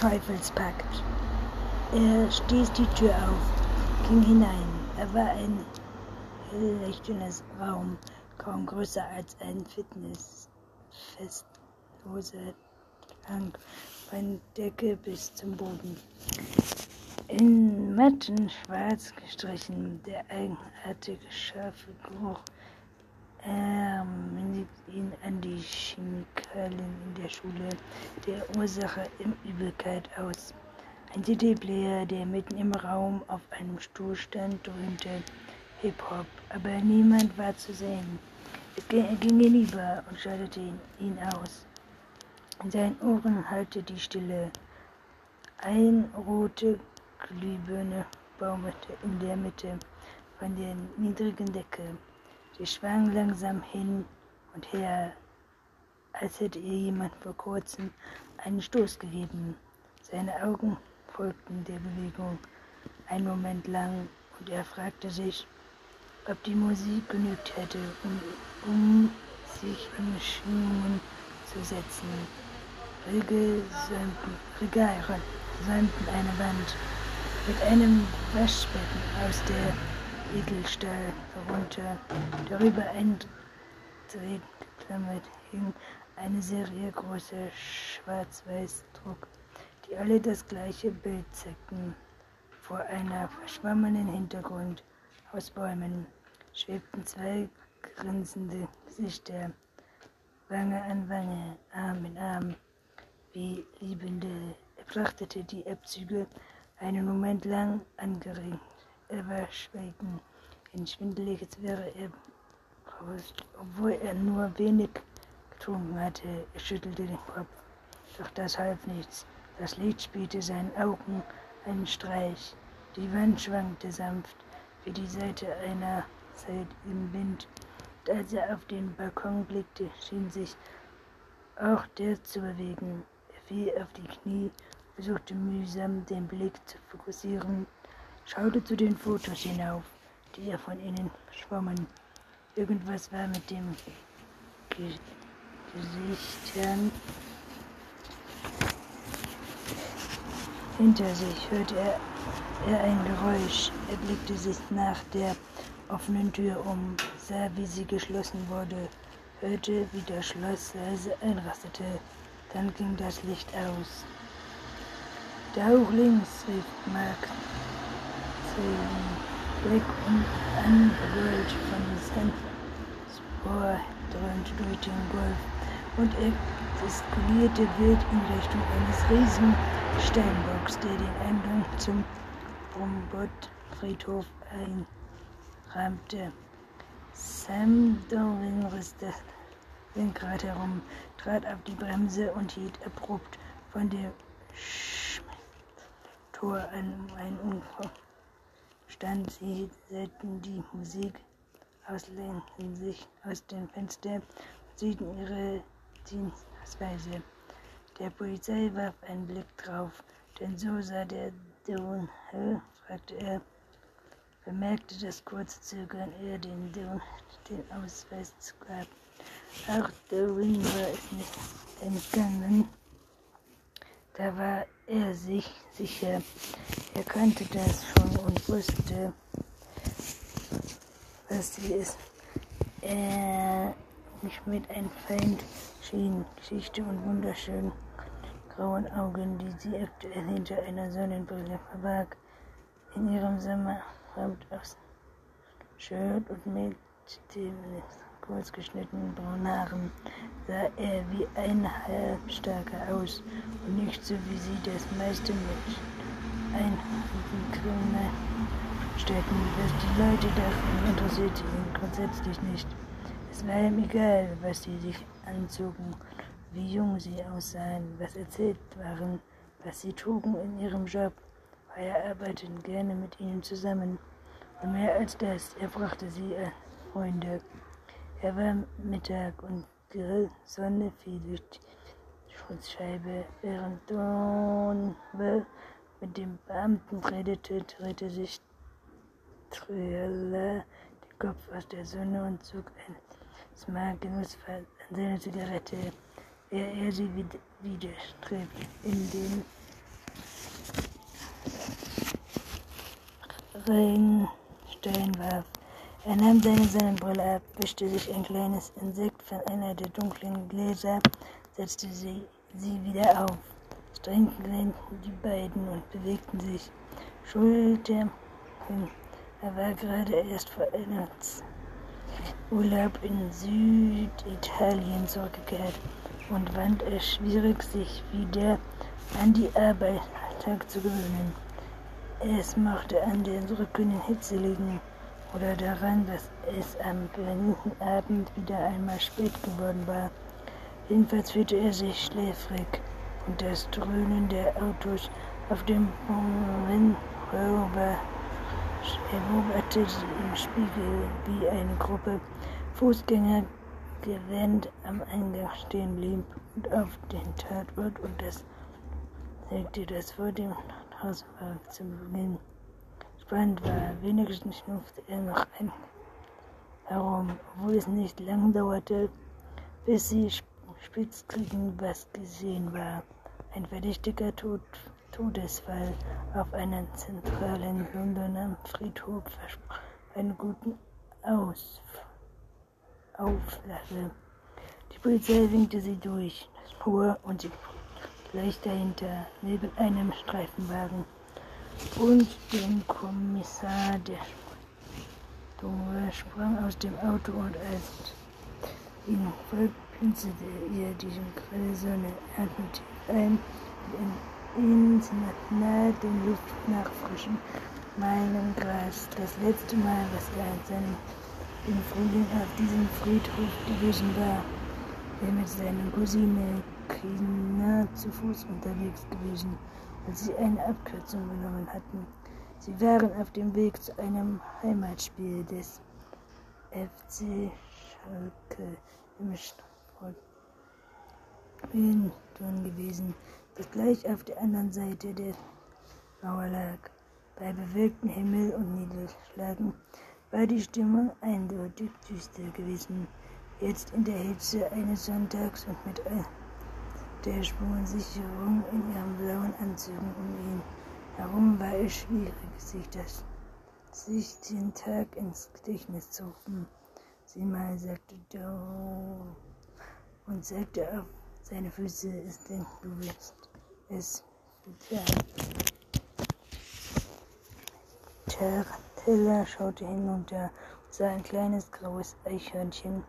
Teufelspakt. Er stieß die Tür auf, ging hinein. Er war ein helllichternes Raum, kaum größer als ein Fitnessfestloser Tank, von Decke bis zum Boden. In matten schwarz gestrichen, der eigenartige scharfe Geruch erinnert ihn an die Chemikalien in der Schule, der Ursache im Übelkeit aus. Ein CD-Player, der mitten im Raum auf einem Stuhl stand, dröhnte Hip-Hop, aber niemand war zu sehen. Er ging hinüber und schaltete ihn aus. In seinen Ohren hallte die Stille. Ein rote Glühbirne baumelte in der Mitte von der niedrigen Decke. Sie schwang langsam hin und her, als hätte ihr jemand vor kurzem einen Stoß gegeben. Seine Augen folgten der Bewegung einen Moment lang und er fragte sich, ob die Musik genügt hätte, um, um sich in Schwingungen zu setzen. Regale säumten, säumten eine Wand mit einem Waschbecken aus der Edelstahl darunter. Darüber eindrehend geklammert hing eine Serie großer Schwarz-Weiß-Druck, die alle das gleiche Bild zeigten. Vor einer verschwommenen Hintergrund aus Bäumen schwebten zwei grinsende Gesichter, Wange an Wange, Arm in Arm, wie Liebende. Er betrachtete die Abzüge einen Moment lang angeregt. Er war schweigen. Ein schwindeliges wäre er, obwohl er nur wenig getrunken hatte. Er schüttelte den Kopf. Doch das half nichts. Das Lied spielte seinen Augen einen Streich. Die Wand schwankte sanft, wie die Seite einer Zeit im Wind. Und als er auf den Balkon blickte, schien sich auch der zu bewegen. Er fiel auf die Knie versuchte mühsam den Blick zu fokussieren, schaute zu den Fotos hinauf, die er von ihnen schwammen. Irgendwas war mit dem Ge Gesichtern hinter sich, hörte er, er ein Geräusch. Er blickte sich nach der offenen Tür um, sah, wie sie geschlossen wurde, hörte, wie das Schloss leise einrastete. Dann ging das Licht aus. Da hoch links, rief Mark Blick und angerollt von Sandspor dröhnte durch den Golf und er gestikulierte wild in Richtung eines riesigen Steinbocks, der den Eingang zum Brumbott-Friedhof einrahmte. Sam Darwin riss das Lenkrad herum, trat auf die Bremse und hielt abrupt von der Tor an ein Ufer stand. Sie hörten die Musik, auslehnten sich aus dem Fenster und siehten ihre Dienstweise. Der Polizei warf einen Blick drauf, denn so sah der Don, fragte er, bemerkte das kurze Zögern, er den Don den Ausweis gab. Auch Doreen war es nicht entgangen. Da war er sich sicher, er kannte das schon und wusste, was sie ist. Er nicht mit einem Feind schien, Geschichte und wunderschönen grauen Augen, die sie aktuell hinter einer Sonnenbrille verbarg, in ihrem Sommerhemd aus Shirt und mit dem kurz geschnittenen braunen Haaren sah er wie ein Halbstarker aus und nicht so wie sie das meiste mit Einheitenkrone stecken. Was die Leute dachten, interessierte ihn grundsätzlich nicht. Es war ihm egal, was sie sich anzogen, wie jung sie aussahen, was erzählt waren, was sie trugen in ihrem Job. Er arbeitete gerne mit ihnen zusammen. Und mehr als das, er brachte sie als Freunde. Über Mittag und die Sonne fiel durch die Schutzscheibe. Während Donwell mit dem Beamten redete, drehte sich Trieller den Kopf aus der Sonne und zog ein smagendes an seine Zigarette, ehe er sie wieder widerstrebt. In den Regenstein warf. Er nahm seine Sonnenbrille ab, wischte sich ein kleines Insekt von einer der dunklen Gläser, setzte sie, sie wieder auf. Streng glänzten die beiden und bewegten sich. Schulter hin. Er war gerade erst vor einem Urlaub in Süditalien zurückgekehrt und fand es schwierig, sich wieder an die Arbeit zu gewöhnen. Es mochte an der drückenden Hitze liegen oder daran, dass es am brennenden Abend wieder einmal spät geworden war. Jedenfalls fühlte er sich schläfrig und das Dröhnen der Autos auf dem Rover beobachtete im Spiegel, wie eine Gruppe Fußgänger gewendet am Eingang stehen blieb und auf den Tatort und das sagte, dass vor dem Haus war zu Beginn spannend war. Wenigstens schnupfte er noch ein herum, obwohl es nicht lang dauerte, bis sie spitz kriegen, was gesehen war. Ein verdächtiger Tod, Todesfall auf einem zentralen Londoner Friedhof versprach einen guten Aus Auflage. Die Polizei winkte sie durch das Spur und sie gleich dahinter, neben einem Streifenwagen und dem Kommissar. Der Dunge sprang aus dem Auto und als ihn folgte, pinselte ihr die grelle Sonne atmete ein in nahe den Luft nach frischem Meilengras. Das letzte Mal, was er in seinem im Frühling auf diesem Friedhof gewesen war, er mit seiner Cousine Kina zu Fuß unterwegs gewesen als sie eine Abkürzung genommen hatten. Sie waren auf dem Weg zu einem Heimatspiel des FC Schalke im Stadion gewesen, das gleich auf der anderen Seite der Mauer lag. Bei bewölktem Himmel und Niederschlagen war die Stimmung eindeutig düster gewesen. Jetzt in der Hitze eines Sonntags und mit der Spurensicherung in ihren blauen Anzügen um ihn herum war es schwierig, sich, das, sich den Tag ins Gedächtnis zu rufen. Sie mal sagte Joe und zeigte auf seine Füße, es denn du wirst es Teller schaute hinunter und sah ein kleines graues Eichhörnchen,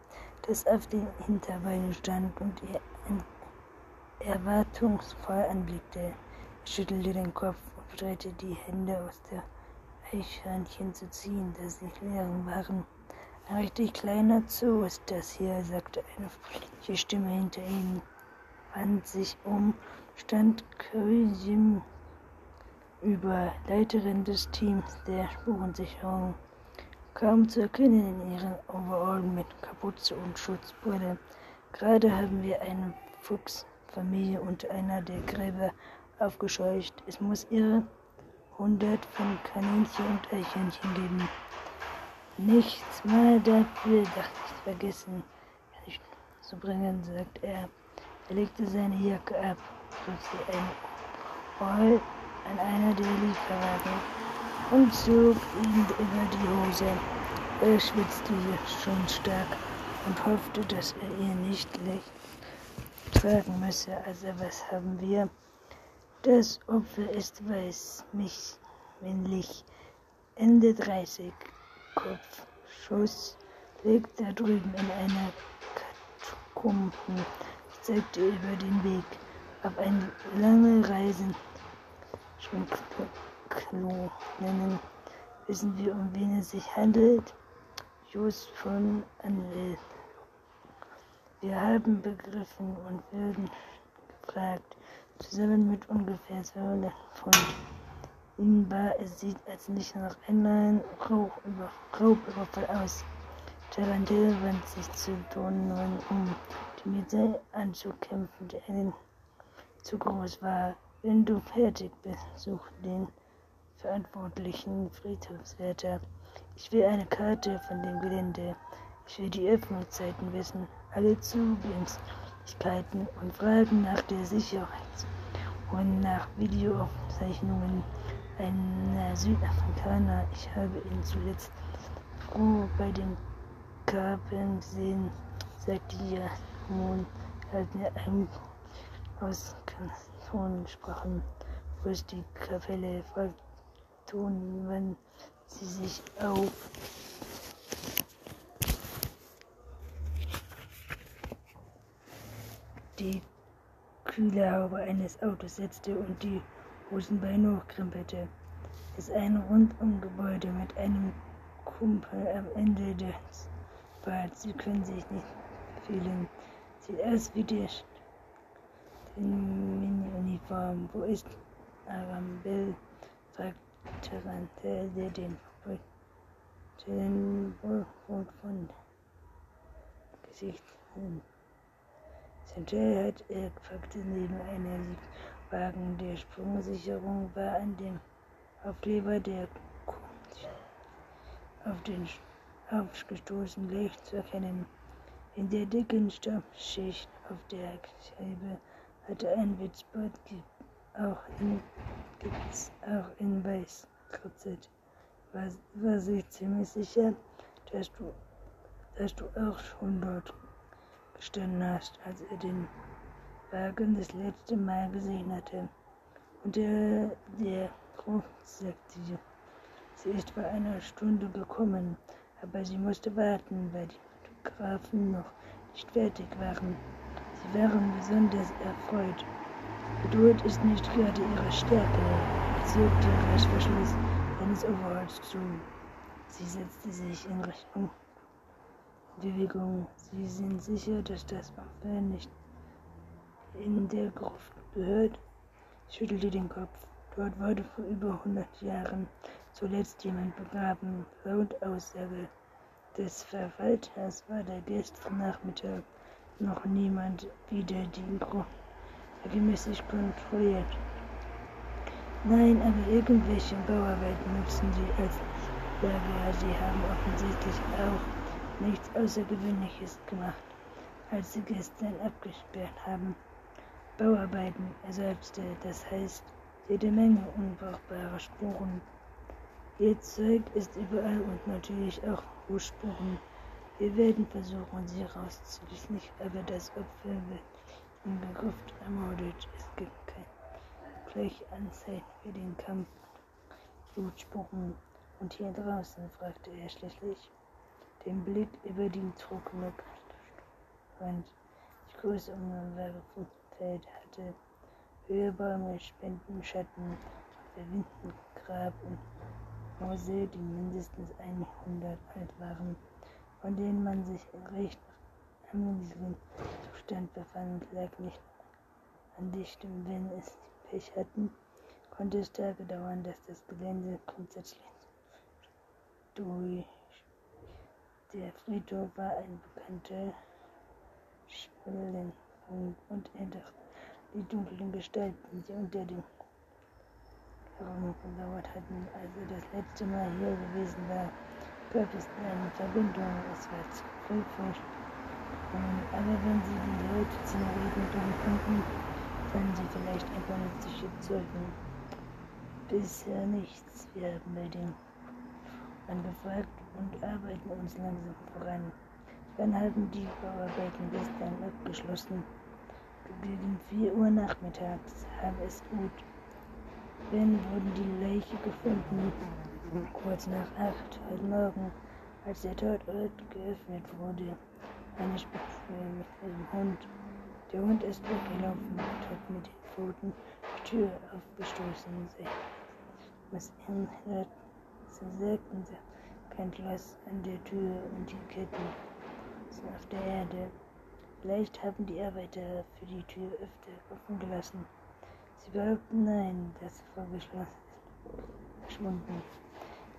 das auf den Hinterbeinen stand und ihr erwartungsvoll anblickte. Er schüttelte den Kopf und drehte die Hände aus der Eichhörnchen zu ziehen, dass sie leeren waren. Ein richtig kleiner Zoo ist das hier, sagte eine freundliche Stimme hinter ihm, wand sich um, stand Kösim über, Leiterin des Teams der Spurensicherung, kaum zu erkennen in ihren Overall mit Kapuze und Schutzbrille. Gerade haben wir einen Fuchs Familie unter einer der Gräber aufgescheucht. Es muss ihre hundert von Kaninchen und Eichhörnchen geben. Nichts mal dafür, dachte ich, vergessen zu bringen, sagt er. Er legte seine Jacke ab, drückte ein Ohr an einer der Lieferwagen und zog ihn über die Hose. Er schwitzte schon stark und hoffte, dass er ihr nicht lächelte tragen müsse. Also was haben wir? Das Opfer ist weiß, mich männlich, Ende 30, Kopf, Schuss, liegt da drüben in einer Katakomben. Ich zeigte über den Weg auf eine lange Reise. Schwingklo nennen. Wissen wir, um wen es sich handelt? Just von Anwelt. Wir haben begriffen und würden gefragt, zusammen mit ungefähr 200 Pfund. Ihnen war es sieht als nicht nach einem Raubüberfall aus. Tarantel wandte sich zu Donovan um, die mit anzukämpfen, der ihnen zu groß war. Wenn du fertig bist, such den verantwortlichen Friedhofswärter. Ich will eine Karte von dem Gelände. Ich will die Öffnungszeiten wissen alle Zugänglichkeiten und Fragen nach der Sicherheit und nach Videoaufzeichnungen ein äh, Südafrikaner. Ich habe ihn zuletzt froh bei den Karpen gesehen, sagte Jamon. Er hat mir einen aus Kanton wo es die Kapelle fragten, wann sie sich auf die Kühlerhaube eines Autos setzte und die Hosenbeine hochkrempelte. Es ist ein Rundumgebäude mit einem Kumpel am Ende des Bads. Sie können sich nicht fühlen. Sieht aus wie die Mini-Uniform. Wo ist Arambel? fragt Tarantel, der den Rot von Gesicht Central hat er packte neben einer Wagen der Sprungsicherung war an dem Aufkleber der auf den aufgestoßen leicht zu erkennen. In der dicken Stoffschicht auf der Scheibe hatte ein Witzboard auch in, auch in weiß gekritzelt. War, war sich ziemlich sicher, dass du, dass du auch schon dort gestanden hast, als er den Wagen das letzte Mal gesehen hatte. Und der, der Gruf sagte, sie ist vor einer Stunde gekommen, aber sie musste warten, weil die Fotografen noch nicht fertig waren. Sie waren besonders erfreut. Geduld ist nicht gerade ihre Stärke, zog den Reißverschluss eines Overalls zu. Sie setzte sich in Richtung Bewegung. Sie sind sicher, dass das Opfer nicht in der Gruft gehört? schüttelte den Kopf. Dort wurde vor über 100 Jahren zuletzt jemand begraben. Laut Aussage des Verwalters war der gestern Nachmittag noch niemand wieder die Gruft regelmäßig kontrolliert. Nein, aber irgendwelche Bauarbeiten nutzen sie als Lager. Sie haben offensichtlich auch nichts Außergewöhnliches gemacht, als sie gestern abgesperrt haben. Bauarbeiten, er seufzte, das heißt jede Menge unbrauchbare Spuren. Ihr Zeug ist überall und natürlich auch Fußspuren. Wir werden versuchen, sie rauszulösen, aber das Opfer wird in der Gruft ermordet. Es gibt kein gleich Anzeichen für den Kampf. Blutspuren. Und hier draußen? fragte er schließlich den Blick über die trockene Wand. Die große Umweltfeld hatte höhere Bäume, Spenden, Schatten Windengrab und Mose, die mindestens 100 alt waren, von denen man sich in recht angewiesenen Zustand befand, lag nicht an dichtem. Wenn es Pech hatten, konnte es Tage dauern, dass das Gelände grundsätzlich durch der Friedhof war ein bekannter Schwellenpunkt und dachte, die dunklen Gestalten, die unter dem Raum gelauert hatten, als er das letzte Mal hier gewesen war, gab es eine Verbindung. Es war zu früh Aber wenn sie die Leute zum Reden bringen konnten, dann sie vielleicht ein paar nützliche Zeugen. Bisher nichts. Wir haben bei den angefragt und arbeiten uns langsam voran. Dann haben die Bauarbeiten gestern abgeschlossen. Gegen 4 Uhr nachmittags habe es gut. Wenn wurden die Leiche gefunden. Kurz nach 8 heute Morgen, als der Tatort geöffnet wurde. Eine Spitze mit einem Hund. Der Hund ist weggelaufen und hat mit den Pfoten die Tür aufgestoßen. Was ihn hört, sie sagten, kein Glas an der Tür und die Ketten sind auf der Erde. Vielleicht haben die Arbeiter für die Tür öfter offen gelassen. Sie behaupten nein, das vorgeschlossen ist verschwunden.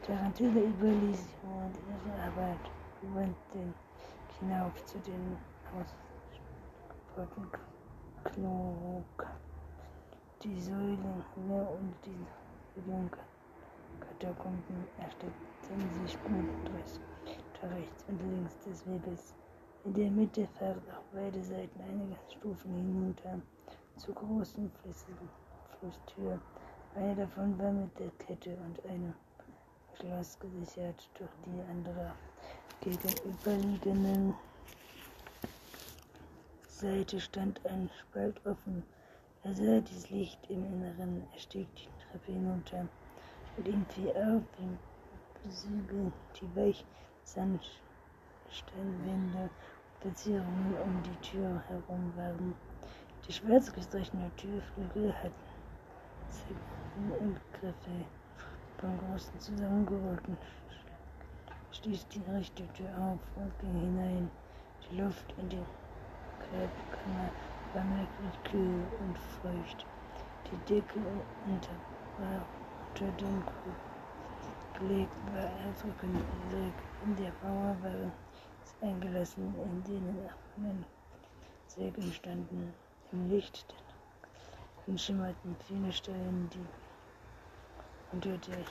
Tarantula überließ und ihre Arbeit wandten hinauf zu den ausgebauten Klug. Die Säulen und die Junker. Katakomben erstreckten sich blutrest rechts und links des Weges. In der Mitte fährt auf beide Seiten einige Stufen hinunter zur großen Flusstür. Eine davon war mit der Kette und einem Schloss gesichert, durch die andere gegenüberliegenden Seite stand ein Spalt offen. Er sah das Licht im Inneren. Er stieg die Treppe hinunter und irgendwie auf dem Besügel die weich Sandsteinwände und Verzierungen um die Tür herum waren. Die schwarz gestrichene Türflügel hatten Zigarrengriffe von großen zusammengerollten stieß die Richttür auf und ging hinein. Die Luft in die Kalbkammer war merklich kühl und feucht. Die Decke unter, Krug gelegt, war erdrückend in der es eingelassen, in denen offenen Sägen standen. Im Licht der schimmerten viele Stellen, die unter der